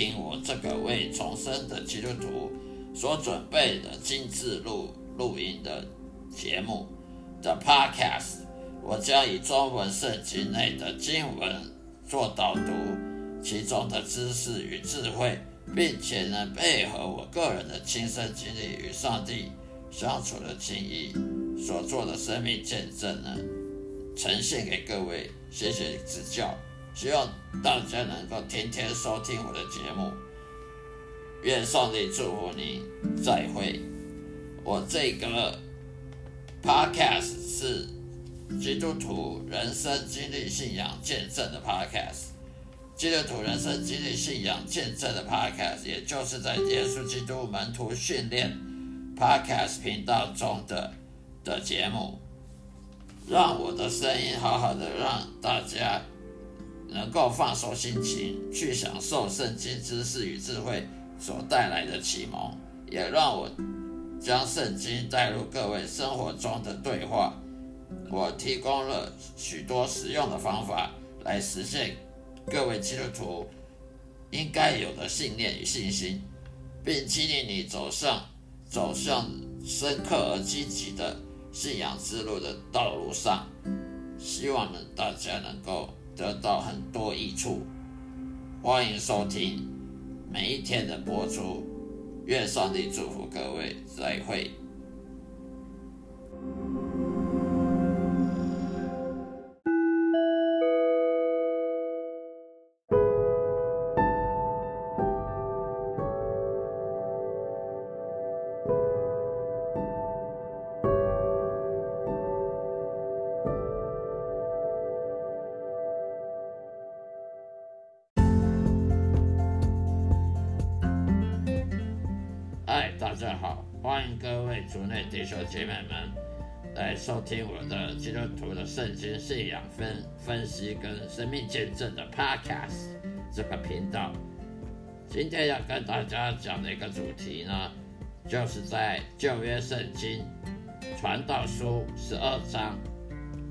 听我这个为重生的基督徒所准备的精致录录音的节目的 Podcast。我将以中文圣经内的经文做导读，其中的知识与智慧，并且能配合我个人的亲身经历与上帝相处的经历所做的生命见证呢，呈现给各位。谢谢指教，希望大家能够天天收听我的节目。愿上帝祝福你，再会。我这个 podcast 是基督徒人生经历信仰见证的 podcast，基督徒人生经历信仰见证的 podcast，也就是在耶稣基督门徒训练 podcast 频道中的的节目。让我的声音好好的，让大家能够放松心情，去享受圣经知识与智慧所带来的启蒙，也让我将圣经带入各位生活中的对话。我提供了许多实用的方法来实现各位基督徒应该有的信念与信心，并激励你走上走向深刻而积极的。信仰之路的道路上，希望呢大家能够得到很多益处。欢迎收听每一天的播出，愿上帝祝福各位，再会。大家好，欢迎各位族内弟兄姐妹们来收听我的基督徒的圣经信仰分分析跟生命见证的 Podcast 这个频道。今天要跟大家讲的一个主题呢，就是在旧约圣经传道书十二章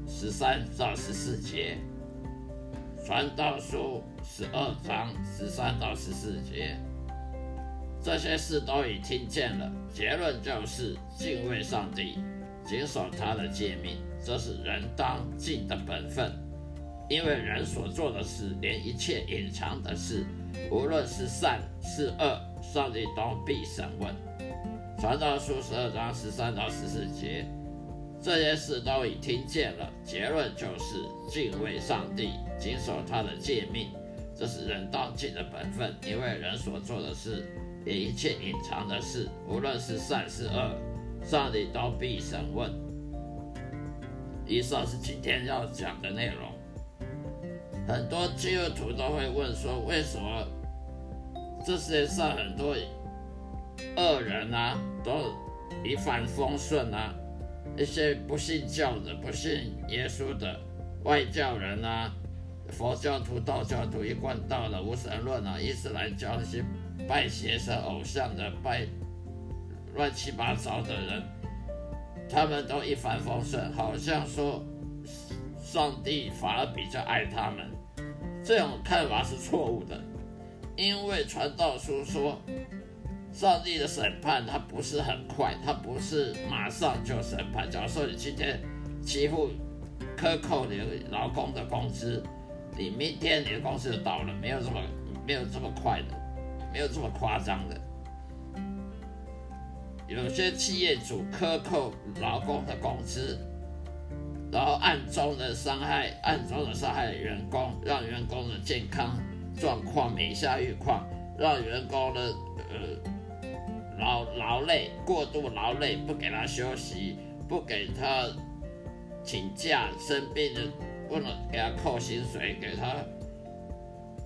十三到十四节。传道书十二章十三到十四节。这些事都已听见了，结论就是敬畏上帝，谨守他的诫命，这是人当尽的本分。因为人所做的事，连一切隐藏的事，无论是善是恶，上帝都必审问。传道书十二章十三到十四节，这些事都已听见了，结论就是敬畏上帝，谨守他的诫命，这是人当尽的本分。因为人所做的事。一切隐藏的事，无论是善是恶，上帝都必审问。以上是今天要讲的内容。很多基督徒都会问说，为什么这世界上很多恶人啊，都一帆风顺啊？一些不信教的、不信耶稣的外教人啊，佛教徒、道教徒一贯道的无神论啊，伊斯兰教那些。拜邪神偶像的，拜乱七八糟的人，他们都一帆风顺，好像说上帝反而比较爱他们。这种看法是错误的，因为传道书说，上帝的审判他不是很快，他不是马上就审判。假如说你今天欺负克扣你劳工的工资，你明天你的工资就到了，没有这么没有这么快的。没有这么夸张的，有些企业主克扣劳工的工资，然后暗中的伤害、暗中的伤害员工，让员工的健康状况每下愈况，让员工的呃劳劳累、过度劳累，不给他休息，不给他请假，生病的不能给他扣薪水，给他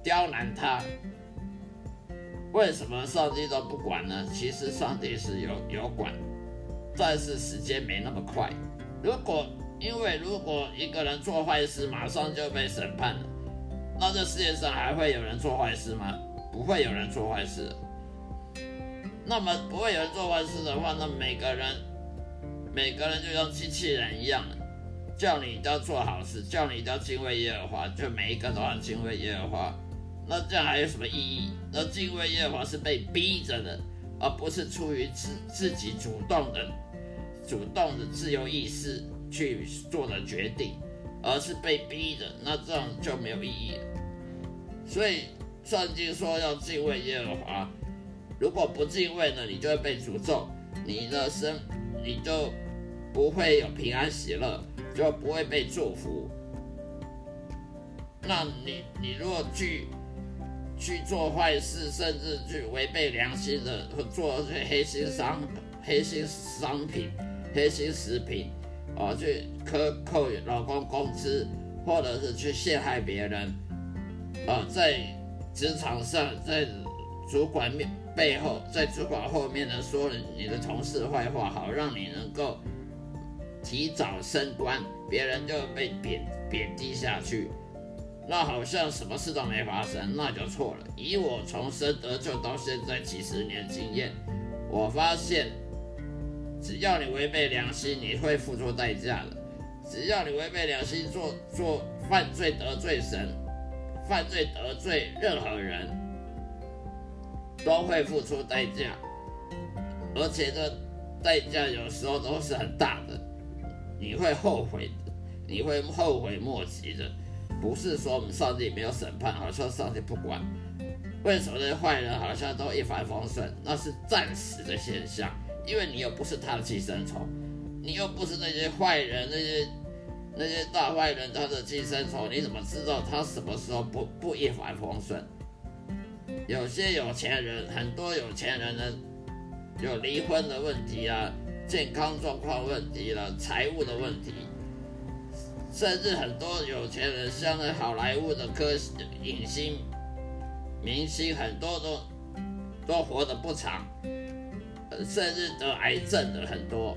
刁难他。为什么上帝都不管呢？其实上帝是有有管，但是时间没那么快。如果因为如果一个人做坏事，马上就被审判了，那这世界上还会有人做坏事吗？不会有人做坏事。那么不会有人做坏事的话，那每个人每个人就像机器人一样，叫你一定要做好事，叫你一定要敬畏耶和华，就每一个都要敬畏耶和华。那这样还有什么意义？那敬畏耶和华是被逼着的，而不是出于自自己主动的、主动的自由意识去做的决定，而是被逼的。那这样就没有意义了。所以圣经说要敬畏耶和华，如果不敬畏呢，你就会被诅咒，你的生你就不会有平安喜乐，就不会被祝福。那你你如果去。去做坏事，甚至去违背良心的，或做些黑心商、黑心商品、黑心食品，哦，去克扣老公工资，或者是去陷害别人，啊，在职场上，在主管面背后，在主管后面呢，说你的同事坏话，好让你能够提早升官，别人就被贬贬低下去。那好像什么事都没发生，那就错了。以我从生得救到现在几十年经验，我发现，只要你违背良心，你会付出代价的。只要你违背良心做做犯罪得罪神，犯罪得罪任何人，都会付出代价，而且这代价有时候都是很大的，你会后悔的，你会后悔莫及的。不是说我们上帝没有审判，好像上帝不管。为什么那些坏人好像都一帆风顺？那是暂时的现象，因为你又不是他的寄生虫，你又不是那些坏人，那些那些大坏人他的寄生虫，你怎么知道他什么时候不不一帆风顺？有些有钱人，很多有钱人呢，有离婚的问题啊，健康状况问题了，财务的问题。甚至很多有钱人，像那好莱坞的科影星、明星，很多都都活得不长，甚至得癌症的很多。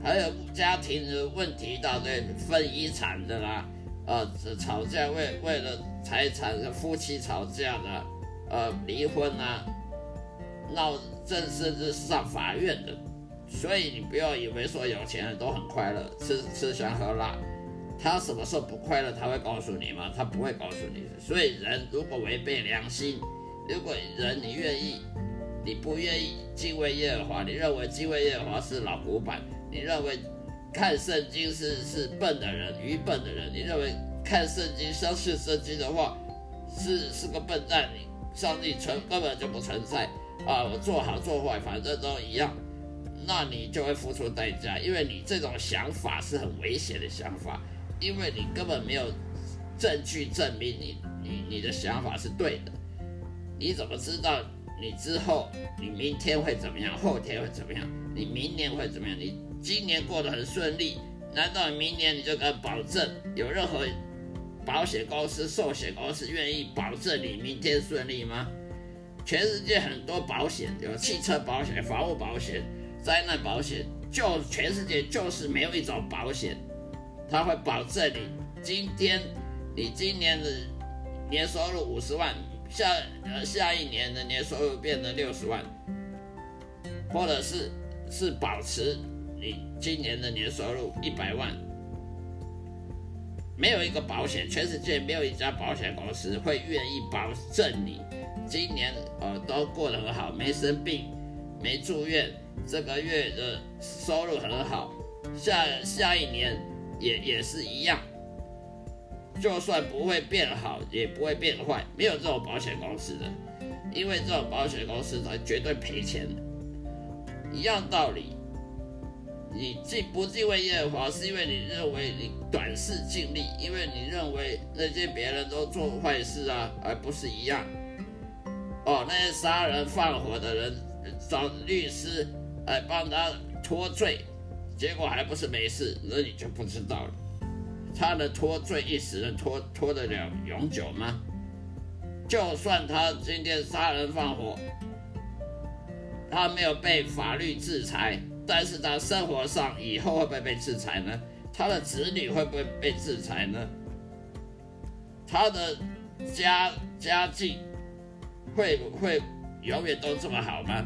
还有家庭的问题，大堆分遗产的啦，呃，吵架为为了财产，夫妻吵架的，呃，离婚啊，闹正甚至上法院的。所以你不要以为说有钱人都很快乐，吃吃香喝辣。他什么时候不快乐，他会告诉你吗？他不会告诉你的。所以人如果违背良心，如果人你愿意，你不愿意敬畏耶和华，你认为敬畏耶和华是老古板，你认为看圣经是是笨的人、愚笨的人，你认为看圣经、相信圣经的话是是个笨蛋，你上帝存根本就不存在啊！我做好做坏反正都一样，那你就会付出代价，因为你这种想法是很危险的想法。因为你根本没有证据证明你你你的想法是对的，你怎么知道你之后你明天会怎么样，后天会怎么样，你明年会怎么样？你今年过得很顺利，难道明年你就敢保证有任何保险公司、寿险公司愿意保证你明天顺利吗？全世界很多保险，有汽车保险、房屋保险、灾难保险，就全世界就是没有一种保险。它会保证你今天，你今年的年收入五十万，下呃下一年的年收入变成六十万，或者是是保持你今年的年收入一百万。没有一个保险，全世界没有一家保险公司会愿意保证你今年呃都过得很好，没生病，没住院，这个月的收入很好，下下一年。也也是一样，就算不会变好，也不会变坏，没有这种保险公司的，因为这种保险公司它绝对赔钱。一样道理，你敬不敬畏耶和华，是因为你认为你短视尽力，因为你认为那些别人都做坏事啊，而不是一样。哦，那些杀人放火的人找律师来帮他脱罪。结果还不是没事，那你就不知道了。他能脱罪一时，能脱脱得了永久吗？就算他今天杀人放火，他没有被法律制裁，但是他生活上以后会不会被制裁呢？他的子女会不会被制裁呢？他的家家境会不会永远都这么好吗？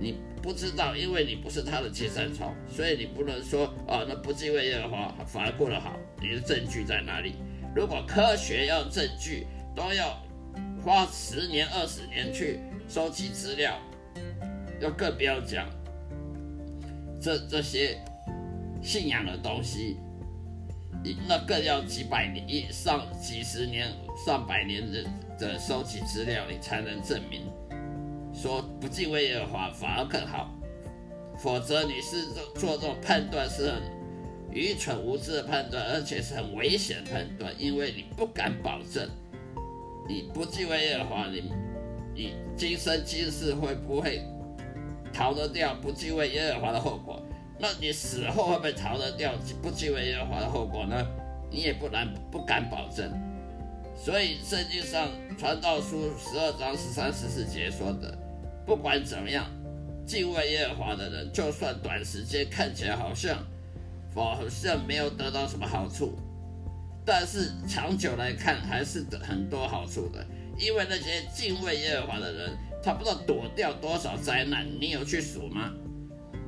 你不知道，因为你不是他的寄生虫，所以你不能说哦，那不敬畏耶和华反而过得好。你的证据在哪里？如果科学要证据，都要花十年、二十年去收集资料，又更不要讲这这些信仰的东西，那更要几百年、上几十年、上百年的的收集资料，你才能证明。说不敬畏耶和华反而更好，否则你是做做这种判断是很愚蠢无知的判断，而且是很危险的判断，因为你不敢保证你不敬畏耶和华，你你今生今世会不会逃得掉不敬畏耶和华的后果？那你死后会不会逃得掉不敬畏耶和华的后果呢？你也不难不敢保证。所以圣经上传道书十二章十三十四节说的。不管怎么样，敬畏耶和华的人，就算短时间看起来好像好像没有得到什么好处，但是长久来看还是得很多好处的。因为那些敬畏耶和华的人，他不知道躲掉多少灾难，你有去数吗？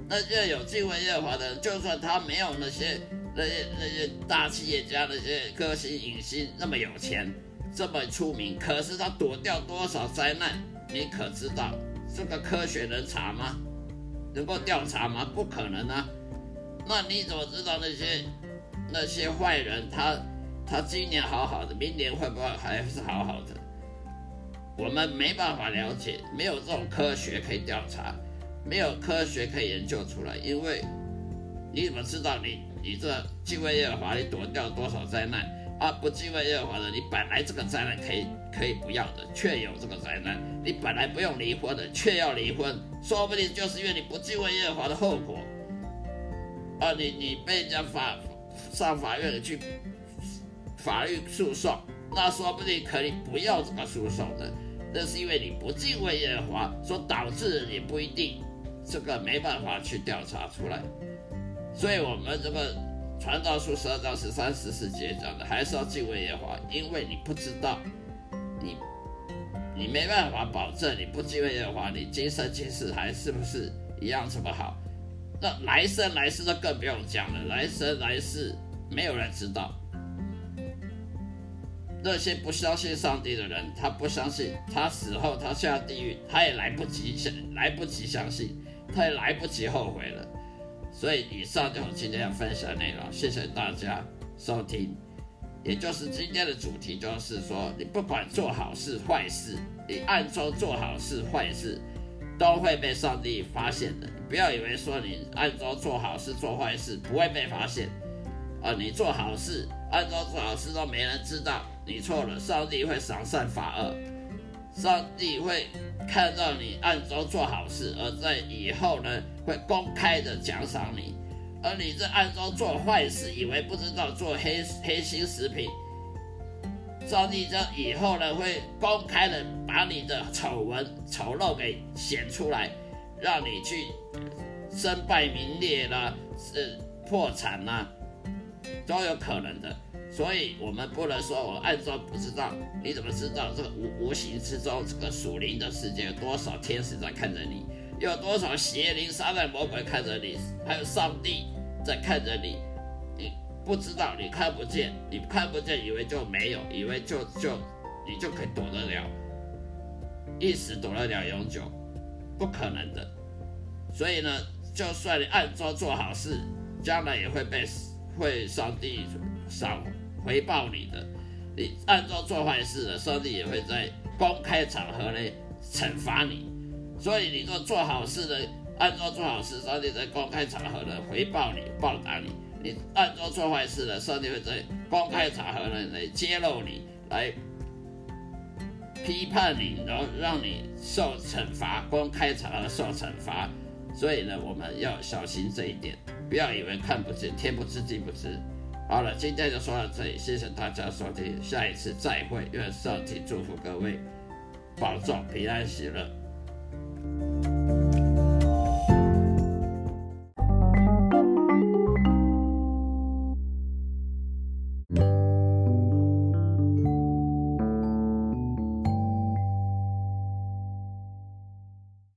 那些有敬畏耶和华的人，就算他没有那些那些那些大企业家、那些歌星影星那么有钱、这么出名，可是他躲掉多少灾难，你可知道？这个科学能查吗？能够调查吗？不可能啊！那你怎么知道那些那些坏人他他今年好好的，明年会不会还是好好的？我们没办法了解，没有这种科学可以调查，没有科学可以研究出来。因为你怎么知道你你这敬畏耶和华，你躲掉多少灾难？啊，不敬畏耶和华的，你本来这个灾难可以可以不要的，却有这个灾难；你本来不用离婚的，却要离婚，说不定就是因为你不敬畏耶和华的后果。啊，你你被人家法上法院去法律诉讼，那说不定可以不要这个诉讼的，那是因为你不敬畏耶和华所导致的，也不一定，这个没办法去调查出来。所以我们这个。传道书十二章十三十四节讲的，还是要敬畏耶和华，因为你不知道，你你没办法保证你不敬畏耶和华，你今生今世还是不是一样这么好？那来生来世就更不用讲了，来生来世没有人知道。那些不相信上帝的人，他不相信，他死后他下地狱，他也来不及相来不及相信，他也来不及后悔了。所以以上就是今天要分享的内容，谢谢大家收听。也就是今天的主题，就是说，你不管做好事坏事，你暗中做好事坏事，都会被上帝发现的。你不要以为说你暗中做好事做坏事不会被发现，啊，你做好事暗中做好事都没人知道，你错了，上帝会赏善罚恶，上帝会。看到你暗中做好事，而在以后呢，会公开的奖赏你；而你在暗中做坏事，以为不知道做黑黑心食品，上帝这以后呢，会公开的把你的丑闻丑陋给显出来，让你去身败名裂啦，是破产啦，都有可能的。所以，我们不能说我暗中不知道，你怎么知道这个无无形之中，这个属灵的世界有多少天使在看着你，有多少邪灵、撒旦、魔鬼看着你，还有上帝在看着你，你不知道，你看不见，你看不见，以为就没有，以为就就你就可以躲得了，一时躲得了永久，不可能的。所以呢，就算你暗中做好事，将来也会被会上帝赏。回报你的，你按照做坏事的，上帝也会在公开场合内惩罚你。所以你若做好事的，按照做好事，上帝在公开场合呢回报你、报答你；你按照做坏事的，上帝会在公开场合呢来揭露你，来批判你，然后让你受惩罚，公开场合受惩罚。所以呢，我们要小心这一点，不要以为看不见，天不知地不知。好了，今天就说到这里，谢谢大家收听，下一次再会，愿上帝祝福各位，保重平安喜乐。